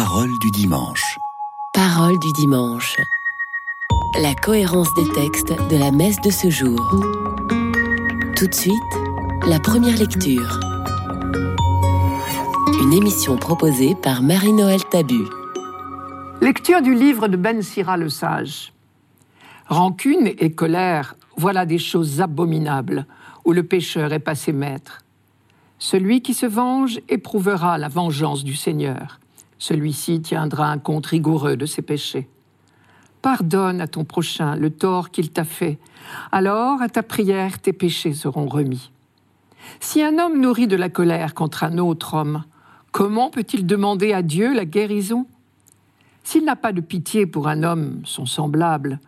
Parole du dimanche. Parole du dimanche. La cohérence des textes de la messe de ce jour. Tout de suite, la première lecture. Une émission proposée par Marie-Noël Tabu. Lecture du livre de Ben Sira le Sage. Rancune et colère, voilà des choses abominables où le pécheur est passé maître. Celui qui se venge éprouvera la vengeance du Seigneur. Celui-ci tiendra un compte rigoureux de ses péchés. Pardonne à ton prochain le tort qu'il t'a fait. Alors, à ta prière, tes péchés seront remis. Si un homme nourrit de la colère contre un autre homme, comment peut-il demander à Dieu la guérison? S'il n'a pas de pitié pour un homme, son semblable,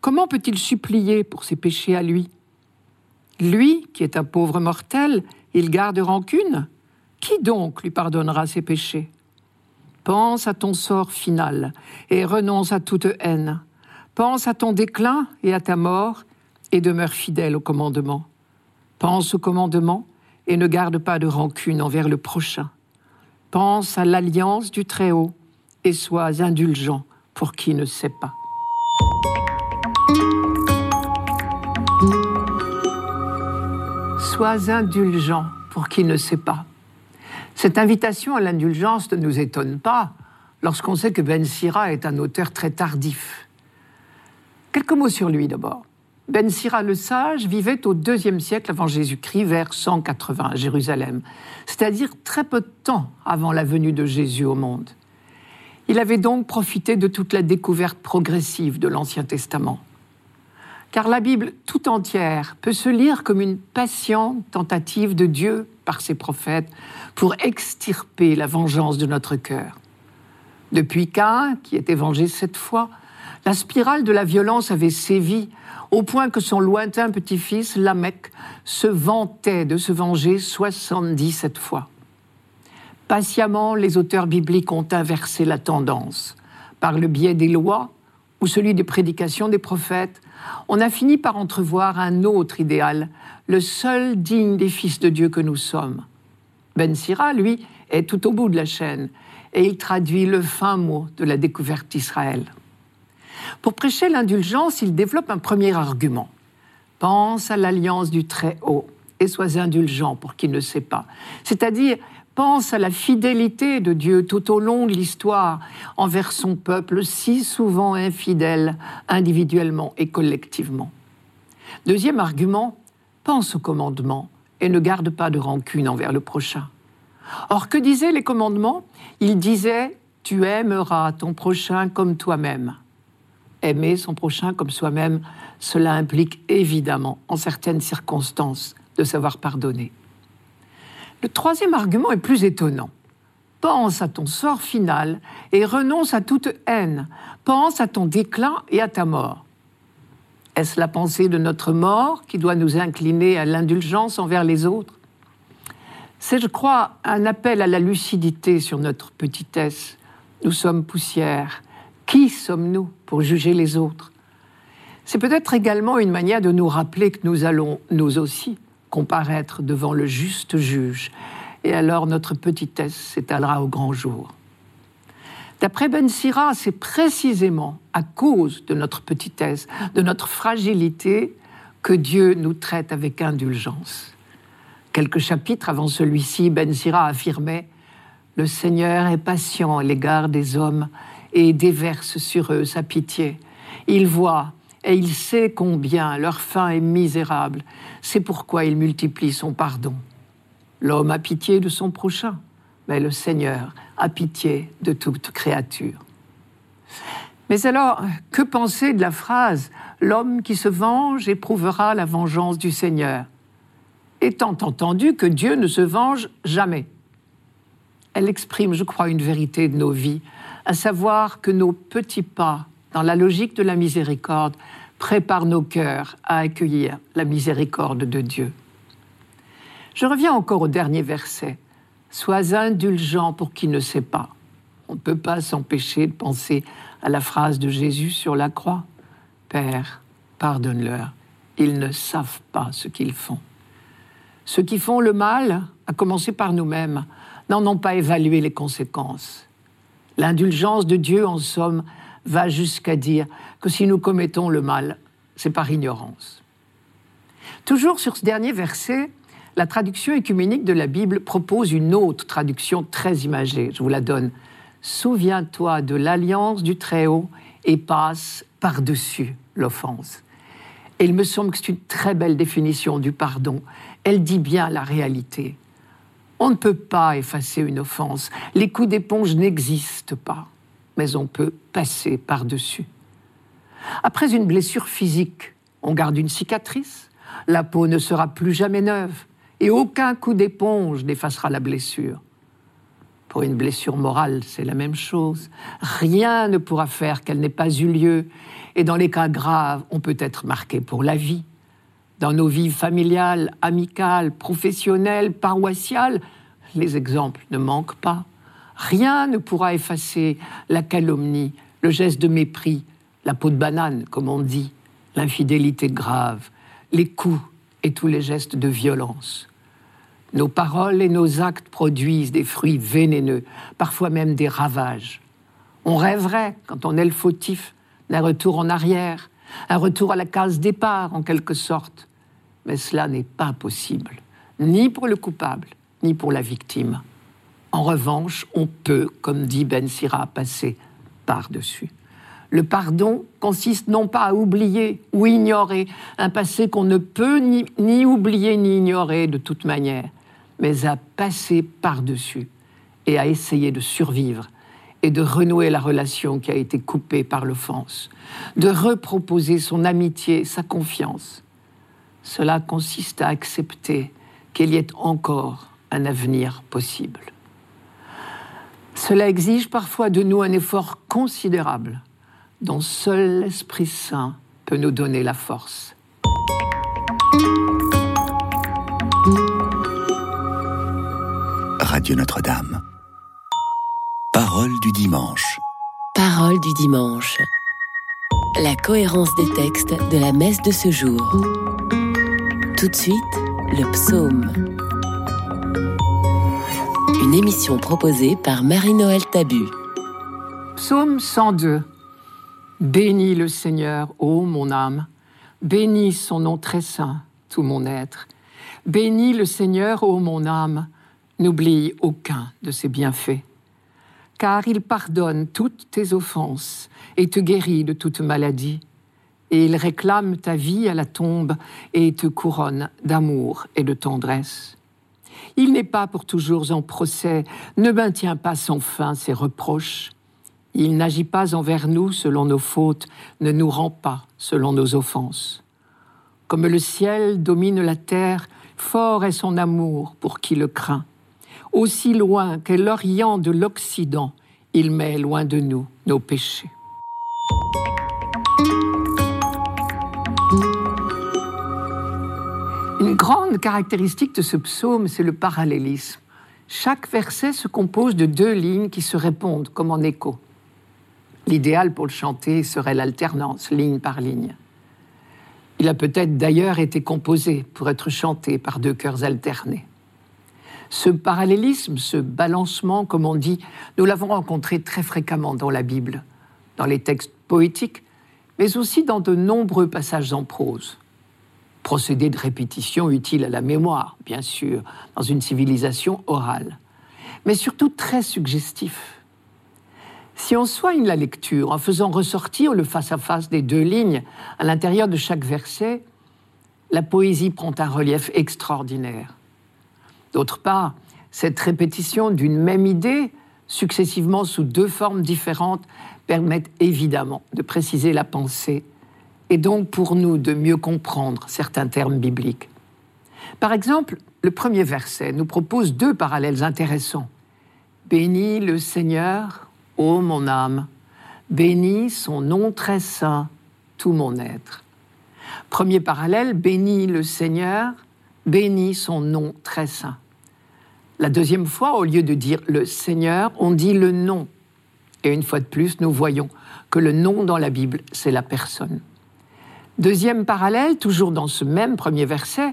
comment peut-il supplier pour ses péchés à lui? Lui, qui est un pauvre mortel, il garde rancune Qui donc lui pardonnera ses péchés? Pense à ton sort final et renonce à toute haine. Pense à ton déclin et à ta mort et demeure fidèle au commandement. Pense au commandement et ne garde pas de rancune envers le prochain. Pense à l'alliance du Très-Haut et sois indulgent pour qui ne sait pas. Sois indulgent pour qui ne sait pas. Cette invitation à l'indulgence ne nous étonne pas lorsqu'on sait que Ben Sira est un auteur très tardif. Quelques mots sur lui d'abord. Ben Sira le sage vivait au deuxième siècle avant Jésus-Christ, vers 180 à Jérusalem, c'est-à-dire très peu de temps avant la venue de Jésus au monde. Il avait donc profité de toute la découverte progressive de l'Ancien Testament car la Bible tout entière peut se lire comme une patiente tentative de Dieu par ses prophètes pour extirper la vengeance de notre cœur. Depuis Cain, qui était vengé sept fois, la spirale de la violence avait sévi au point que son lointain petit-fils, Lamech, se vantait de se venger 77 fois. Patiemment, les auteurs bibliques ont inversé la tendance. Par le biais des lois ou celui des prédications des prophètes, on a fini par entrevoir un autre idéal, le seul digne des fils de Dieu que nous sommes. Ben Sira, lui, est tout au bout de la chaîne et il traduit le fin mot de la découverte d'Israël. Pour prêcher l'indulgence, il développe un premier argument. Pense à l'alliance du Très-Haut et sois indulgent pour qui ne sait pas. C'est-à-dire, pense à la fidélité de Dieu tout au long de l'histoire envers son peuple si souvent infidèle individuellement et collectivement. Deuxième argument, pense au commandement et ne garde pas de rancune envers le prochain. Or, que disaient les commandements? Ils disaient Tu aimeras ton prochain comme toi-même. Aimer son prochain comme soi-même, cela implique évidemment, en certaines circonstances, de savoir pardonner. Le troisième argument est plus étonnant. Pense à ton sort final et renonce à toute haine. Pense à ton déclin et à ta mort. Est-ce la pensée de notre mort qui doit nous incliner à l'indulgence envers les autres? C'est, je crois, un appel à la lucidité sur notre petitesse. Nous sommes poussière. Qui sommes-nous pour juger les autres? C'est peut-être également une manière de nous rappeler que nous allons, nous aussi, comparaître devant le juste juge, et alors notre petitesse s'étalera au grand jour. D'après Ben Sira, c'est précisément à cause de notre petitesse, de notre fragilité, que Dieu nous traite avec indulgence. Quelques chapitres avant celui-ci, Ben Sira affirmait Le Seigneur est patient à l'égard des hommes et déverse sur eux sa pitié. Il voit et il sait combien leur fin est misérable. C'est pourquoi il multiplie son pardon. L'homme a pitié de son prochain, mais le Seigneur a pitié de toute créature. Mais alors, que penser de la phrase L'homme qui se venge éprouvera la vengeance du Seigneur étant entendu que Dieu ne se venge jamais. Elle exprime, je crois, une vérité de nos vies, à savoir que nos petits pas dans la logique de la miséricorde, prépare nos cœurs à accueillir la miséricorde de Dieu. Je reviens encore au dernier verset. Sois indulgent pour qui ne sait pas. On ne peut pas s'empêcher de penser à la phrase de Jésus sur la croix. Père, pardonne-leur, ils ne savent pas ce qu'ils font. Ceux qui font le mal, à commencer par nous-mêmes, n'en ont pas évalué les conséquences. L'indulgence de Dieu, en somme, va jusqu'à dire que si nous commettons le mal, c'est par ignorance. Toujours sur ce dernier verset, la traduction écuménique de la Bible propose une autre traduction très imagée. Je vous la donne. Souviens-toi de l'alliance du Très-Haut et passe par-dessus l'offense. Et il me semble que c'est une très belle définition du pardon. Elle dit bien la réalité. On ne peut pas effacer une offense. Les coups d'éponge n'existent pas, mais on peut passer par-dessus. Après une blessure physique, on garde une cicatrice, la peau ne sera plus jamais neuve, et aucun coup d'éponge n'effacera la blessure. Pour une blessure morale, c'est la même chose. Rien ne pourra faire qu'elle n'ait pas eu lieu, et dans les cas graves, on peut être marqué pour la vie. Dans nos vies familiales, amicales, professionnelles, paroissiales, les exemples ne manquent pas. Rien ne pourra effacer la calomnie, le geste de mépris, la peau de banane, comme on dit, l'infidélité grave, les coups et tous les gestes de violence. Nos paroles et nos actes produisent des fruits vénéneux, parfois même des ravages. On rêverait, quand on est le fautif, d'un retour en arrière, un retour à la case départ en quelque sorte. Mais cela n'est pas possible, ni pour le coupable, ni pour la victime. En revanche, on peut, comme dit Ben Sira, passer par-dessus. Le pardon consiste non pas à oublier ou ignorer un passé qu'on ne peut ni, ni, oublier ni ignorer de toute manière, mais à passer par-dessus et à essayer de survivre et de renouer la relation qui a été coupée par l'offense, de reproposer son amitié, sa confiance. Cela consiste à accepter qu'il y ait encore un avenir possible. Cela exige parfois de nous un effort considérable dont seul l'Esprit Saint peut nous donner la force. Radio Notre-Dame. Parole du dimanche. Parole du dimanche. La cohérence des textes de la messe de ce jour. Tout de suite, le psaume. Une émission proposée par Marie-Noël Tabu. Psaume 102. Bénis le Seigneur, ô mon âme. Bénis son nom très saint, tout mon être. Bénis le Seigneur, ô mon âme. N'oublie aucun de ses bienfaits. Car il pardonne toutes tes offenses et te guérit de toute maladie. Et il réclame ta vie à la tombe et te couronne d'amour et de tendresse. Il n'est pas pour toujours en procès, ne maintient pas sans fin ses reproches. Il n'agit pas envers nous selon nos fautes, ne nous rend pas selon nos offenses. Comme le ciel domine la terre, fort est son amour pour qui le craint. Aussi loin qu'est l'Orient de l'Occident, il met loin de nous nos péchés. Une grande caractéristique de ce psaume, c'est le parallélisme. Chaque verset se compose de deux lignes qui se répondent comme en écho. L'idéal pour le chanter serait l'alternance, ligne par ligne. Il a peut-être d'ailleurs été composé pour être chanté par deux chœurs alternés. Ce parallélisme, ce balancement, comme on dit, nous l'avons rencontré très fréquemment dans la Bible, dans les textes poétiques, mais aussi dans de nombreux passages en prose. Procédé de répétition utile à la mémoire, bien sûr, dans une civilisation orale, mais surtout très suggestif. Si on soigne la lecture en faisant ressortir le face-à-face -face des deux lignes à l'intérieur de chaque verset, la poésie prend un relief extraordinaire. D'autre part, cette répétition d'une même idée, successivement sous deux formes différentes, permet évidemment de préciser la pensée et donc pour nous de mieux comprendre certains termes bibliques. Par exemple, le premier verset nous propose deux parallèles intéressants. Bénis le Seigneur, ô mon âme, bénis son nom très saint, tout mon être. Premier parallèle, bénis le Seigneur, bénis son nom très saint. La deuxième fois, au lieu de dire le Seigneur, on dit le nom. Et une fois de plus, nous voyons que le nom dans la Bible, c'est la personne. Deuxième parallèle, toujours dans ce même premier verset,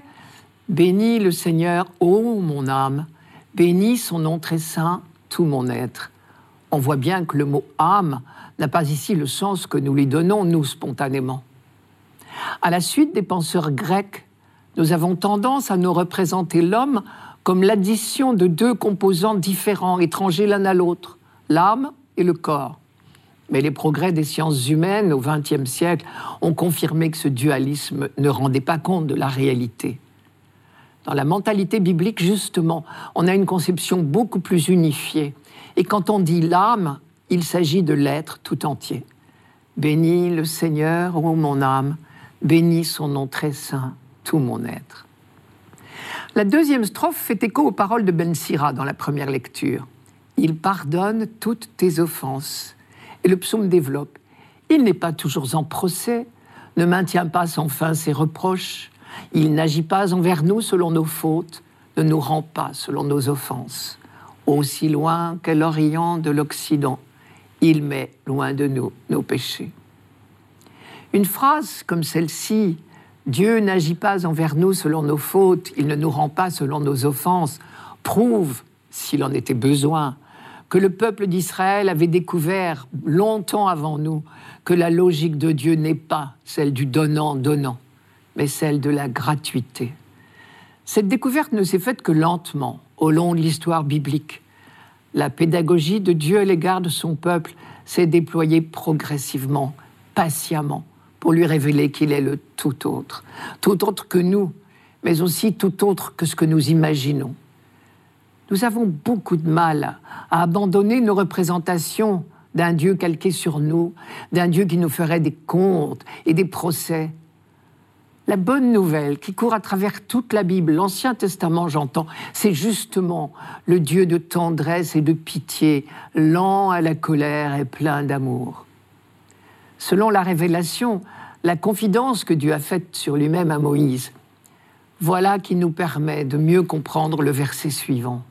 Bénis le Seigneur, ô mon âme, bénis son nom très saint, tout mon être. On voit bien que le mot âme n'a pas ici le sens que nous lui donnons, nous, spontanément. À la suite des penseurs grecs, nous avons tendance à nous représenter l'homme comme l'addition de deux composants différents, étrangers l'un à l'autre, l'âme et le corps. Mais les progrès des sciences humaines au XXe siècle ont confirmé que ce dualisme ne rendait pas compte de la réalité. Dans la mentalité biblique, justement, on a une conception beaucoup plus unifiée. Et quand on dit l'âme, il s'agit de l'être tout entier. Bénis le Seigneur, ô mon âme, bénis son nom très saint, tout mon être. La deuxième strophe fait écho aux paroles de Ben Sira dans la première lecture. Il pardonne toutes tes offenses. Et le psaume développe. Il n'est pas toujours en procès, ne maintient pas sans fin ses reproches, il n'agit pas envers nous selon nos fautes, ne nous rend pas selon nos offenses. Aussi loin qu'est l'Orient de l'Occident, il met loin de nous nos péchés. Une phrase comme celle-ci, Dieu n'agit pas envers nous selon nos fautes, il ne nous rend pas selon nos offenses, prouve, s'il en était besoin, que le peuple d'Israël avait découvert longtemps avant nous que la logique de Dieu n'est pas celle du donnant-donnant, mais celle de la gratuité. Cette découverte ne s'est faite que lentement, au long de l'histoire biblique. La pédagogie de Dieu à l'égard de son peuple s'est déployée progressivement, patiemment, pour lui révéler qu'il est le tout autre, tout autre que nous, mais aussi tout autre que ce que nous imaginons. Nous avons beaucoup de mal à abandonner nos représentations d'un Dieu calqué sur nous, d'un Dieu qui nous ferait des comptes et des procès. La bonne nouvelle qui court à travers toute la Bible, l'Ancien Testament j'entends, c'est justement le Dieu de tendresse et de pitié, lent à la colère et plein d'amour. Selon la révélation, la confidence que Dieu a faite sur lui-même à Moïse, voilà qui nous permet de mieux comprendre le verset suivant.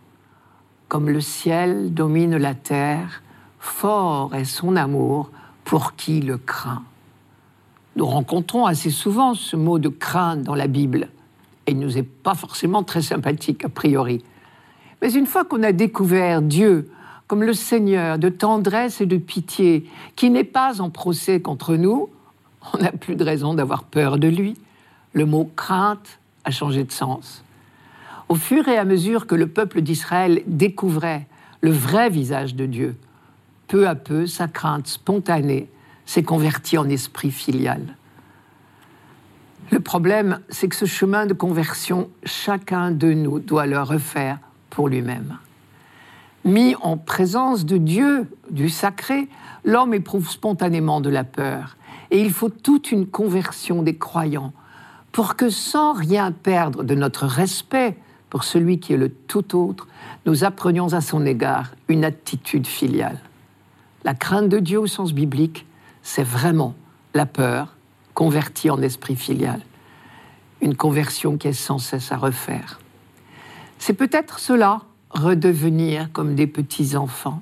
Comme le ciel domine la terre, fort est son amour pour qui le craint. Nous rencontrons assez souvent ce mot de crainte dans la Bible, et il nous est pas forcément très sympathique a priori. Mais une fois qu'on a découvert Dieu comme le Seigneur de tendresse et de pitié, qui n'est pas en procès contre nous, on n'a plus de raison d'avoir peur de lui. Le mot crainte a changé de sens. Au fur et à mesure que le peuple d'Israël découvrait le vrai visage de Dieu, peu à peu, sa crainte spontanée s'est convertie en esprit filial. Le problème, c'est que ce chemin de conversion, chacun de nous doit le refaire pour lui-même. Mis en présence de Dieu, du sacré, l'homme éprouve spontanément de la peur. Et il faut toute une conversion des croyants pour que sans rien perdre de notre respect pour celui qui est le tout autre, nous apprenions à son égard une attitude filiale. La crainte de Dieu au sens biblique, c'est vraiment la peur convertie en esprit filial. Une conversion qui est sans cesse à refaire. C'est peut-être cela, redevenir comme des petits-enfants,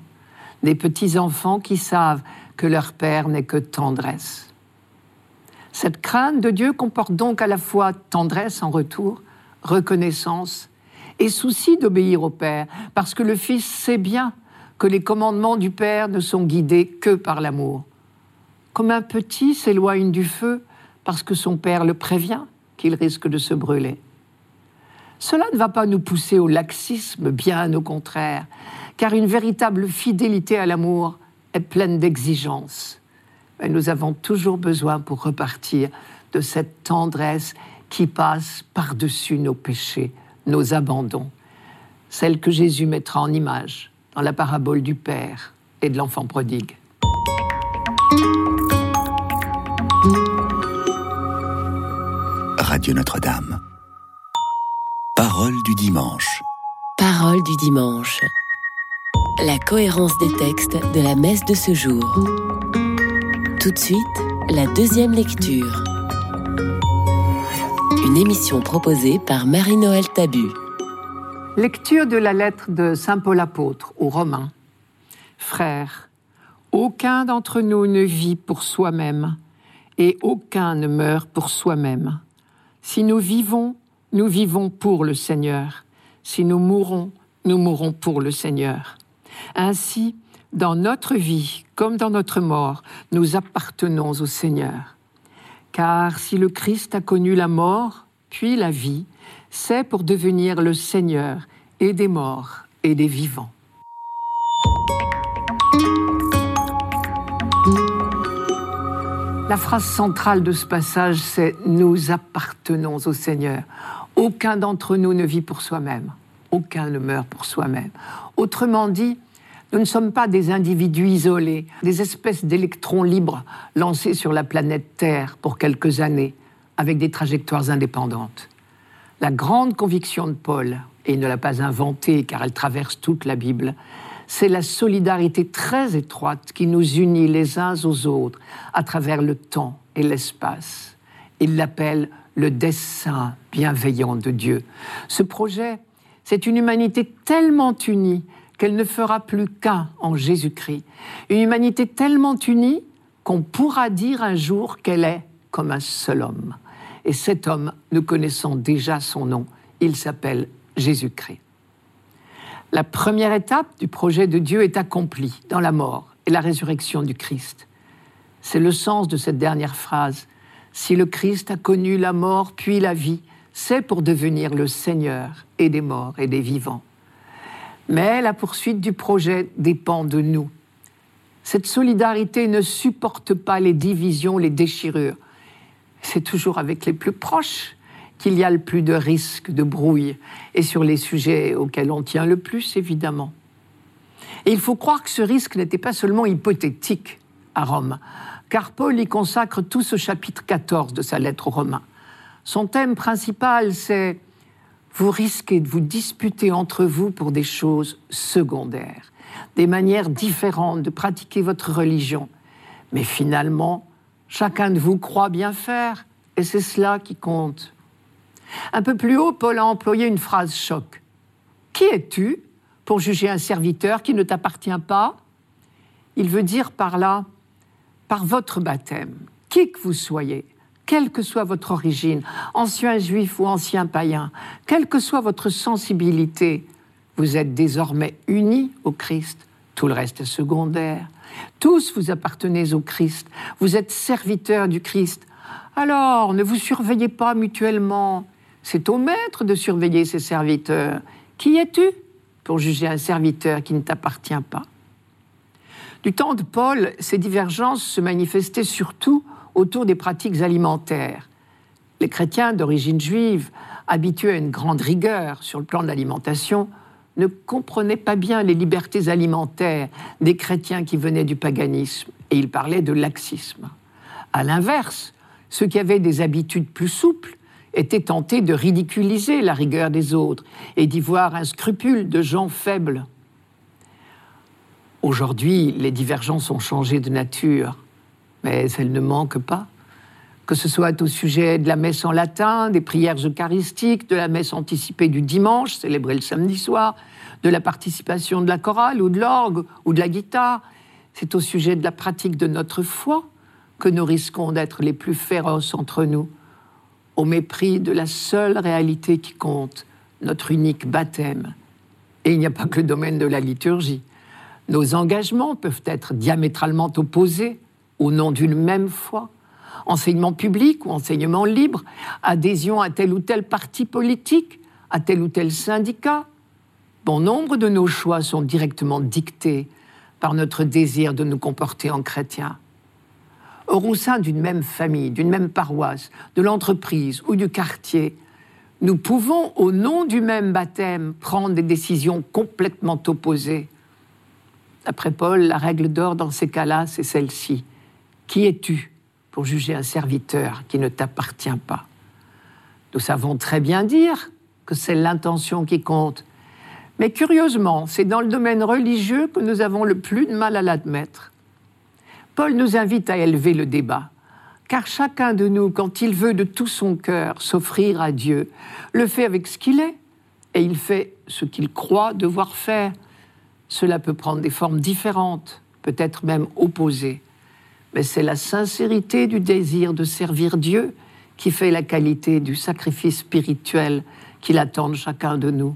des petits-enfants qui savent que leur Père n'est que tendresse. Cette crainte de Dieu comporte donc à la fois tendresse en retour, reconnaissance et souci d'obéir au Père, parce que le Fils sait bien que les commandements du Père ne sont guidés que par l'amour. Comme un petit s'éloigne du feu parce que son Père le prévient qu'il risque de se brûler. Cela ne va pas nous pousser au laxisme, bien au contraire, car une véritable fidélité à l'amour est pleine d'exigences. Mais nous avons toujours besoin pour repartir de cette tendresse qui passe par-dessus nos péchés nos abandons, celle que Jésus mettra en image dans la parabole du Père et de l'enfant prodigue. Radio Notre-Dame. Parole du dimanche. Parole du dimanche. La cohérence des textes de la messe de ce jour. Tout de suite, la deuxième lecture. Une émission proposée par Marie-Noël Tabu. Lecture de la lettre de Saint Paul apôtre aux Romains. Frères, aucun d'entre nous ne vit pour soi-même et aucun ne meurt pour soi-même. Si nous vivons, nous vivons pour le Seigneur. Si nous mourons, nous mourons pour le Seigneur. Ainsi, Dans notre vie comme dans notre mort, nous appartenons au Seigneur. Car si le Christ a connu la mort, puis la vie, c'est pour devenir le Seigneur et des morts et des vivants. La phrase centrale de ce passage, c'est ⁇ Nous appartenons au Seigneur ⁇ Aucun d'entre nous ne vit pour soi-même, aucun ne meurt pour soi-même. Autrement dit, nous ne sommes pas des individus isolés, des espèces d'électrons libres lancés sur la planète Terre pour quelques années, avec des trajectoires indépendantes. La grande conviction de Paul, et il ne l'a pas inventée car elle traverse toute la Bible, c'est la solidarité très étroite qui nous unit les uns aux autres à travers le temps et l'espace. Il l'appelle le dessein bienveillant de Dieu. Ce projet, c'est une humanité tellement unie qu'elle ne fera plus qu'un en Jésus-Christ. Une humanité tellement unie qu'on pourra dire un jour qu'elle est comme un seul homme. Et cet homme, nous connaissons déjà son nom, il s'appelle Jésus-Christ. La première étape du projet de Dieu est accomplie dans la mort et la résurrection du Christ. C'est le sens de cette dernière phrase. Si le Christ a connu la mort puis la vie, c'est pour devenir le Seigneur et des morts et des vivants. Mais la poursuite du projet dépend de nous. Cette solidarité ne supporte pas les divisions, les déchirures. C'est toujours avec les plus proches qu'il y a le plus de risques de brouille, et sur les sujets auxquels on tient le plus, évidemment. Et il faut croire que ce risque n'était pas seulement hypothétique à Rome, car Paul y consacre tout ce chapitre 14 de sa lettre aux Romains. Son thème principal, c'est vous risquez de vous disputer entre vous pour des choses secondaires, des manières différentes de pratiquer votre religion. Mais finalement, chacun de vous croit bien faire, et c'est cela qui compte. Un peu plus haut, Paul a employé une phrase choc. Qui es-tu pour juger un serviteur qui ne t'appartient pas? Il veut dire par là, par votre baptême, qui que vous soyez, quelle que soit votre origine, ancien juif ou ancien païen, quelle que soit votre sensibilité, vous êtes désormais unis au Christ. Tout le reste est secondaire. Tous vous appartenez au Christ. Vous êtes serviteurs du Christ. Alors, ne vous surveillez pas mutuellement. C'est au maître de surveiller ses serviteurs. Qui es-tu pour juger un serviteur qui ne t'appartient pas? Du temps de Paul, ces divergences se manifestaient surtout autour des pratiques alimentaires. Les chrétiens d'origine juive, habitués à une grande rigueur sur le plan de l'alimentation, ne comprenaient pas bien les libertés alimentaires des chrétiens qui venaient du paganisme, et ils parlaient de laxisme. À l'inverse, ceux qui avaient des habitudes plus souples était tenté de ridiculiser la rigueur des autres et d'y voir un scrupule de gens faibles. Aujourd'hui, les divergences ont changé de nature, mais elles ne manquent pas. Que ce soit au sujet de la messe en latin, des prières eucharistiques, de la messe anticipée du dimanche, célébrée le samedi soir, de la participation de la chorale ou de l'orgue ou de la guitare, c'est au sujet de la pratique de notre foi que nous risquons d'être les plus féroces entre nous au mépris de la seule réalité qui compte, notre unique baptême. Et il n'y a pas que le domaine de la liturgie. Nos engagements peuvent être diamétralement opposés au nom d'une même foi. Enseignement public ou enseignement libre, adhésion à tel ou tel parti politique, à tel ou tel syndicat. Bon nombre de nos choix sont directement dictés par notre désir de nous comporter en chrétiens au sein d'une même famille, d'une même paroisse, de l'entreprise ou du quartier, nous pouvons, au nom du même baptême, prendre des décisions complètement opposées. D'après Paul, la règle d'or dans ces cas-là, c'est celle-ci. Qui es-tu pour juger un serviteur qui ne t'appartient pas? Nous savons très bien dire que c'est l'intention qui compte. Mais curieusement, c'est dans le domaine religieux que nous avons le plus de mal à l'admettre. Paul nous invite à élever le débat, car chacun de nous, quand il veut de tout son cœur s'offrir à Dieu, le fait avec ce qu'il est, et il fait ce qu'il croit devoir faire. Cela peut prendre des formes différentes, peut-être même opposées, mais c'est la sincérité du désir de servir Dieu qui fait la qualité du sacrifice spirituel qu'il attend de chacun de nous.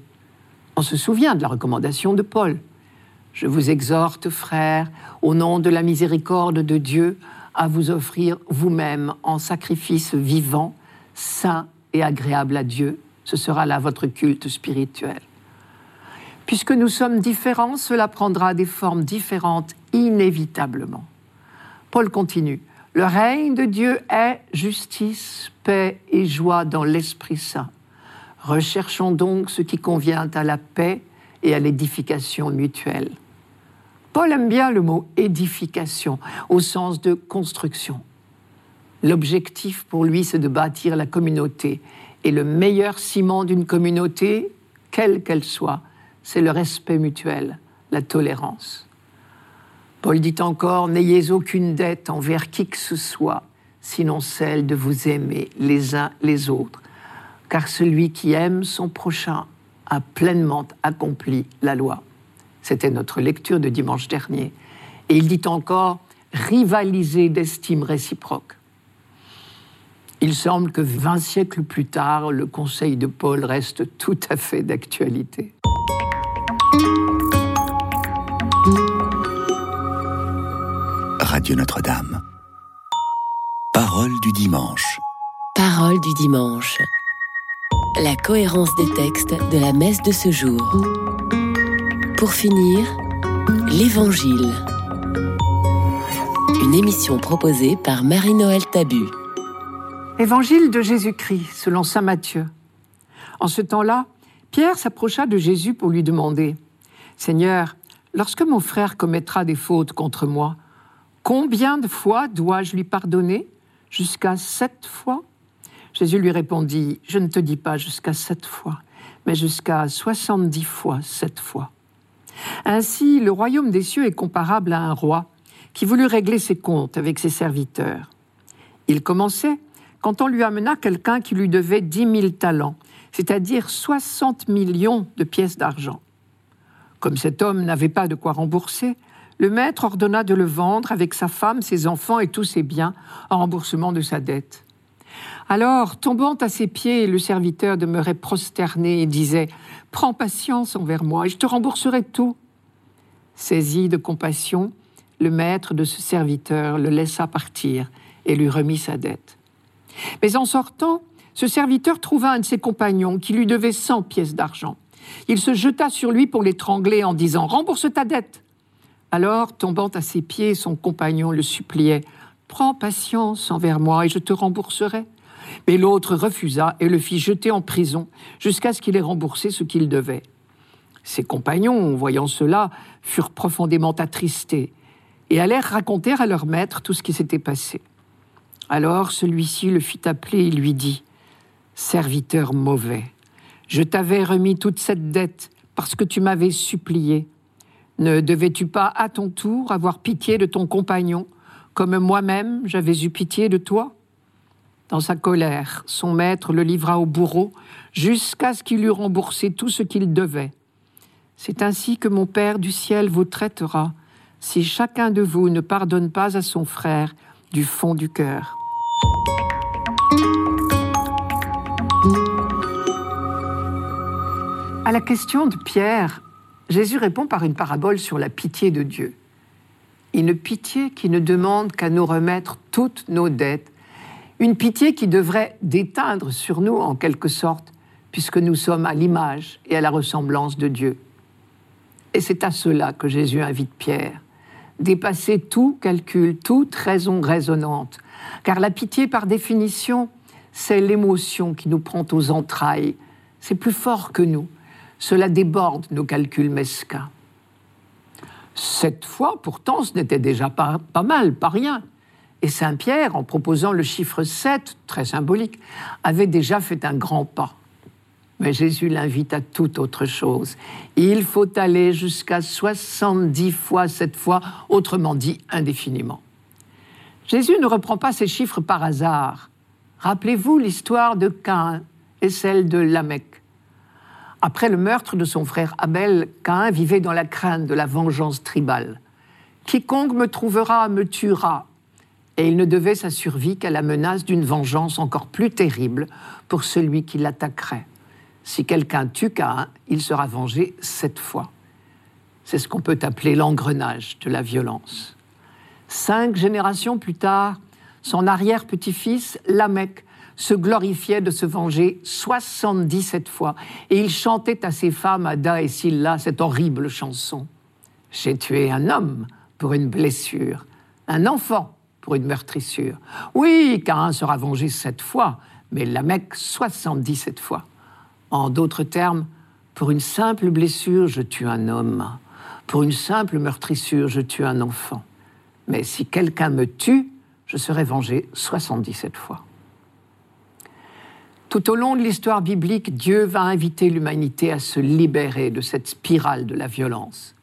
On se souvient de la recommandation de Paul. Je vous exhorte, frères, au nom de la miséricorde de Dieu, à vous offrir vous-même en sacrifice vivant, saint et agréable à Dieu. Ce sera là votre culte spirituel. Puisque nous sommes différents, cela prendra des formes différentes inévitablement. Paul continue. Le règne de Dieu est justice, paix et joie dans l'Esprit Saint. Recherchons donc ce qui convient à la paix et à l'édification mutuelle. Paul aime bien le mot édification au sens de construction. L'objectif pour lui, c'est de bâtir la communauté. Et le meilleur ciment d'une communauté, quelle qu'elle soit, c'est le respect mutuel, la tolérance. Paul dit encore, N'ayez aucune dette envers qui que ce soit, sinon celle de vous aimer les uns les autres, car celui qui aime son prochain a pleinement accompli la loi. C'était notre lecture de dimanche dernier. Et il dit encore rivaliser d'estime réciproque. Il semble que 20 siècles plus tard, le conseil de Paul reste tout à fait d'actualité. Radio Notre-Dame. Parole du dimanche. Parole du dimanche. La cohérence des textes de la messe de ce jour. Pour finir, l'Évangile. Une émission proposée par Marie-Noël Tabu. Évangile de Jésus-Christ, selon Saint Matthieu. En ce temps-là, Pierre s'approcha de Jésus pour lui demander Seigneur, lorsque mon frère commettra des fautes contre moi, combien de fois dois-je lui pardonner? Jusqu'à sept fois? Jésus lui répondit Je ne te dis pas jusqu'à sept fois, mais jusqu'à soixante-dix fois sept fois. Ainsi, le royaume des cieux est comparable à un roi qui voulut régler ses comptes avec ses serviteurs. Il commençait quand on lui amena quelqu'un qui lui devait dix mille talents, c'est-à-dire soixante millions de pièces d'argent. Comme cet homme n'avait pas de quoi rembourser, le maître ordonna de le vendre avec sa femme, ses enfants et tous ses biens en remboursement de sa dette. Alors, tombant à ses pieds, le serviteur demeurait prosterné et disait Prends patience envers moi et je te rembourserai tout. Saisi de compassion, le maître de ce serviteur le laissa partir et lui remit sa dette. Mais en sortant, ce serviteur trouva un de ses compagnons qui lui devait cent pièces d'argent. Il se jeta sur lui pour l'étrangler en disant Rembourse ta dette. Alors, tombant à ses pieds, son compagnon le suppliait Prends patience envers moi et je te rembourserai. Mais l'autre refusa et le fit jeter en prison jusqu'à ce qu'il ait remboursé ce qu'il devait. Ses compagnons, voyant cela, furent profondément attristés et allèrent raconter à leur maître tout ce qui s'était passé. Alors celui-ci le fit appeler et lui dit Serviteur mauvais, je t'avais remis toute cette dette parce que tu m'avais supplié. Ne devais-tu pas à ton tour avoir pitié de ton compagnon, comme moi-même j'avais eu pitié de toi? Dans sa colère, son maître le livra au bourreau jusqu'à ce qu'il eût remboursé tout ce qu'il devait. C'est ainsi que mon Père du ciel vous traitera si chacun de vous ne pardonne pas à son frère du fond du cœur. À la question de Pierre, Jésus répond par une parabole sur la pitié de Dieu. Une pitié qui ne demande qu'à nous remettre toutes nos dettes, une pitié qui devrait déteindre sur nous en quelque sorte, puisque nous sommes à l'image et à la ressemblance de Dieu. Et c'est à cela que Jésus invite Pierre, dépasser tout calcul, toute raison raisonnante, car la pitié par définition, c'est l'émotion qui nous prend aux entrailles, c'est plus fort que nous, cela déborde nos calculs mesquins. Cette fois, pourtant, ce n'était déjà pas, pas mal, pas rien. Et Saint Pierre, en proposant le chiffre 7, très symbolique, avait déjà fait un grand pas. Mais Jésus l'invite à toute autre chose. Il faut aller jusqu'à 70 fois cette fois, autrement dit indéfiniment. Jésus ne reprend pas ces chiffres par hasard. Rappelez-vous l'histoire de Cain et celle de Lamech. Après le meurtre de son frère Abel, Cain vivait dans la crainte de la vengeance tribale. Quiconque me trouvera me tuera. Et il ne devait sa survie qu'à la menace d'une vengeance encore plus terrible pour celui qui l'attaquerait. Si quelqu'un tue Cain, il sera vengé sept fois. C'est ce qu'on peut appeler l'engrenage de la violence. Cinq générations plus tard, son arrière-petit-fils, Lamech, se glorifiait de se venger 77 fois. Et il chantait à ses femmes, Ada et Silla, cette horrible chanson. J'ai tué un homme pour une blessure, un enfant pour une meurtrissure. Oui, Cain sera vengé sept fois, mais Lamech 77 fois. En d'autres termes, pour une simple blessure, je tue un homme. Pour une simple meurtrissure, je tue un enfant. Mais si quelqu'un me tue, je serai vengé 77 fois. Tout au long de l'histoire biblique, Dieu va inviter l'humanité à se libérer de cette spirale de la violence.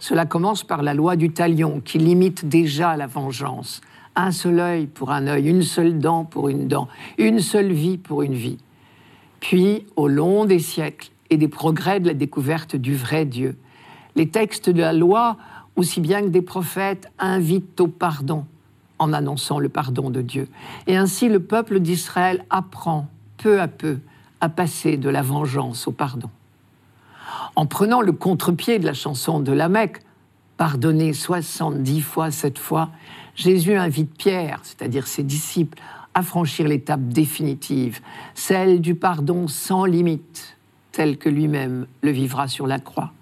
Cela commence par la loi du talion qui limite déjà la vengeance. Un seul œil pour un œil, une seule dent pour une dent, une seule vie pour une vie. Puis, au long des siècles et des progrès de la découverte du vrai Dieu, les textes de la loi, aussi bien que des prophètes, invitent au pardon en annonçant le pardon de Dieu. Et ainsi, le peuple d'Israël apprend peu à peu à passer de la vengeance au pardon. En prenant le contre-pied de la chanson de la Mecque, pardonner 70 fois cette fois, Jésus invite Pierre, c'est-à-dire ses disciples, à franchir l'étape définitive, celle du pardon sans limite, tel que lui-même le vivra sur la croix.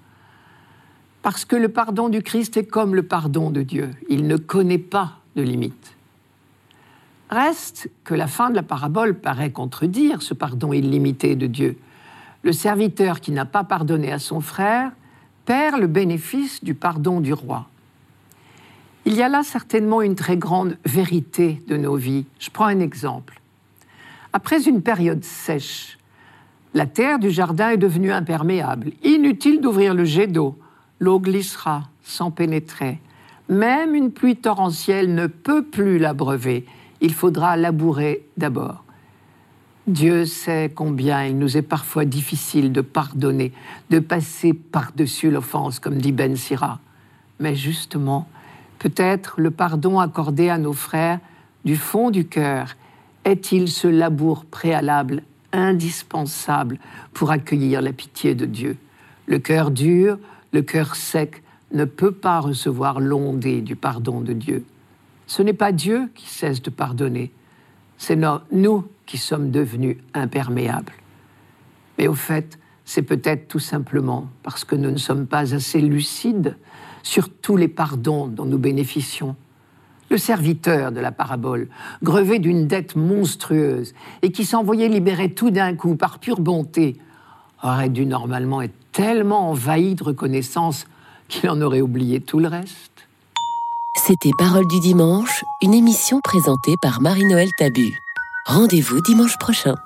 Parce que le pardon du Christ est comme le pardon de Dieu, il ne connaît pas de limite. Reste que la fin de la parabole paraît contredire ce pardon illimité de Dieu. Le serviteur qui n'a pas pardonné à son frère perd le bénéfice du pardon du roi. Il y a là certainement une très grande vérité de nos vies. Je prends un exemple. Après une période sèche, la terre du jardin est devenue imperméable. Inutile d'ouvrir le jet d'eau. L'eau glissera sans pénétrer. Même une pluie torrentielle ne peut plus l'abreuver il faudra labourer d'abord. Dieu sait combien il nous est parfois difficile de pardonner, de passer par-dessus l'offense, comme dit Ben Sira. Mais justement, peut-être le pardon accordé à nos frères du fond du cœur est-il ce labour préalable indispensable pour accueillir la pitié de Dieu? Le cœur dur, le cœur sec ne peut pas recevoir l'ondée du pardon de Dieu. Ce n'est pas Dieu qui cesse de pardonner, c'est nous qui sommes devenus imperméables. Mais au fait, c'est peut-être tout simplement parce que nous ne sommes pas assez lucides sur tous les pardons dont nous bénéficions. Le serviteur de la parabole, grevé d'une dette monstrueuse et qui s'envoyait libérer tout d'un coup par pure bonté, aurait dû normalement être tellement envahi de reconnaissance qu'il en aurait oublié tout le reste. C'était Parole du dimanche, une émission présentée par Marie-Noël Tabu. Rendez-vous dimanche prochain.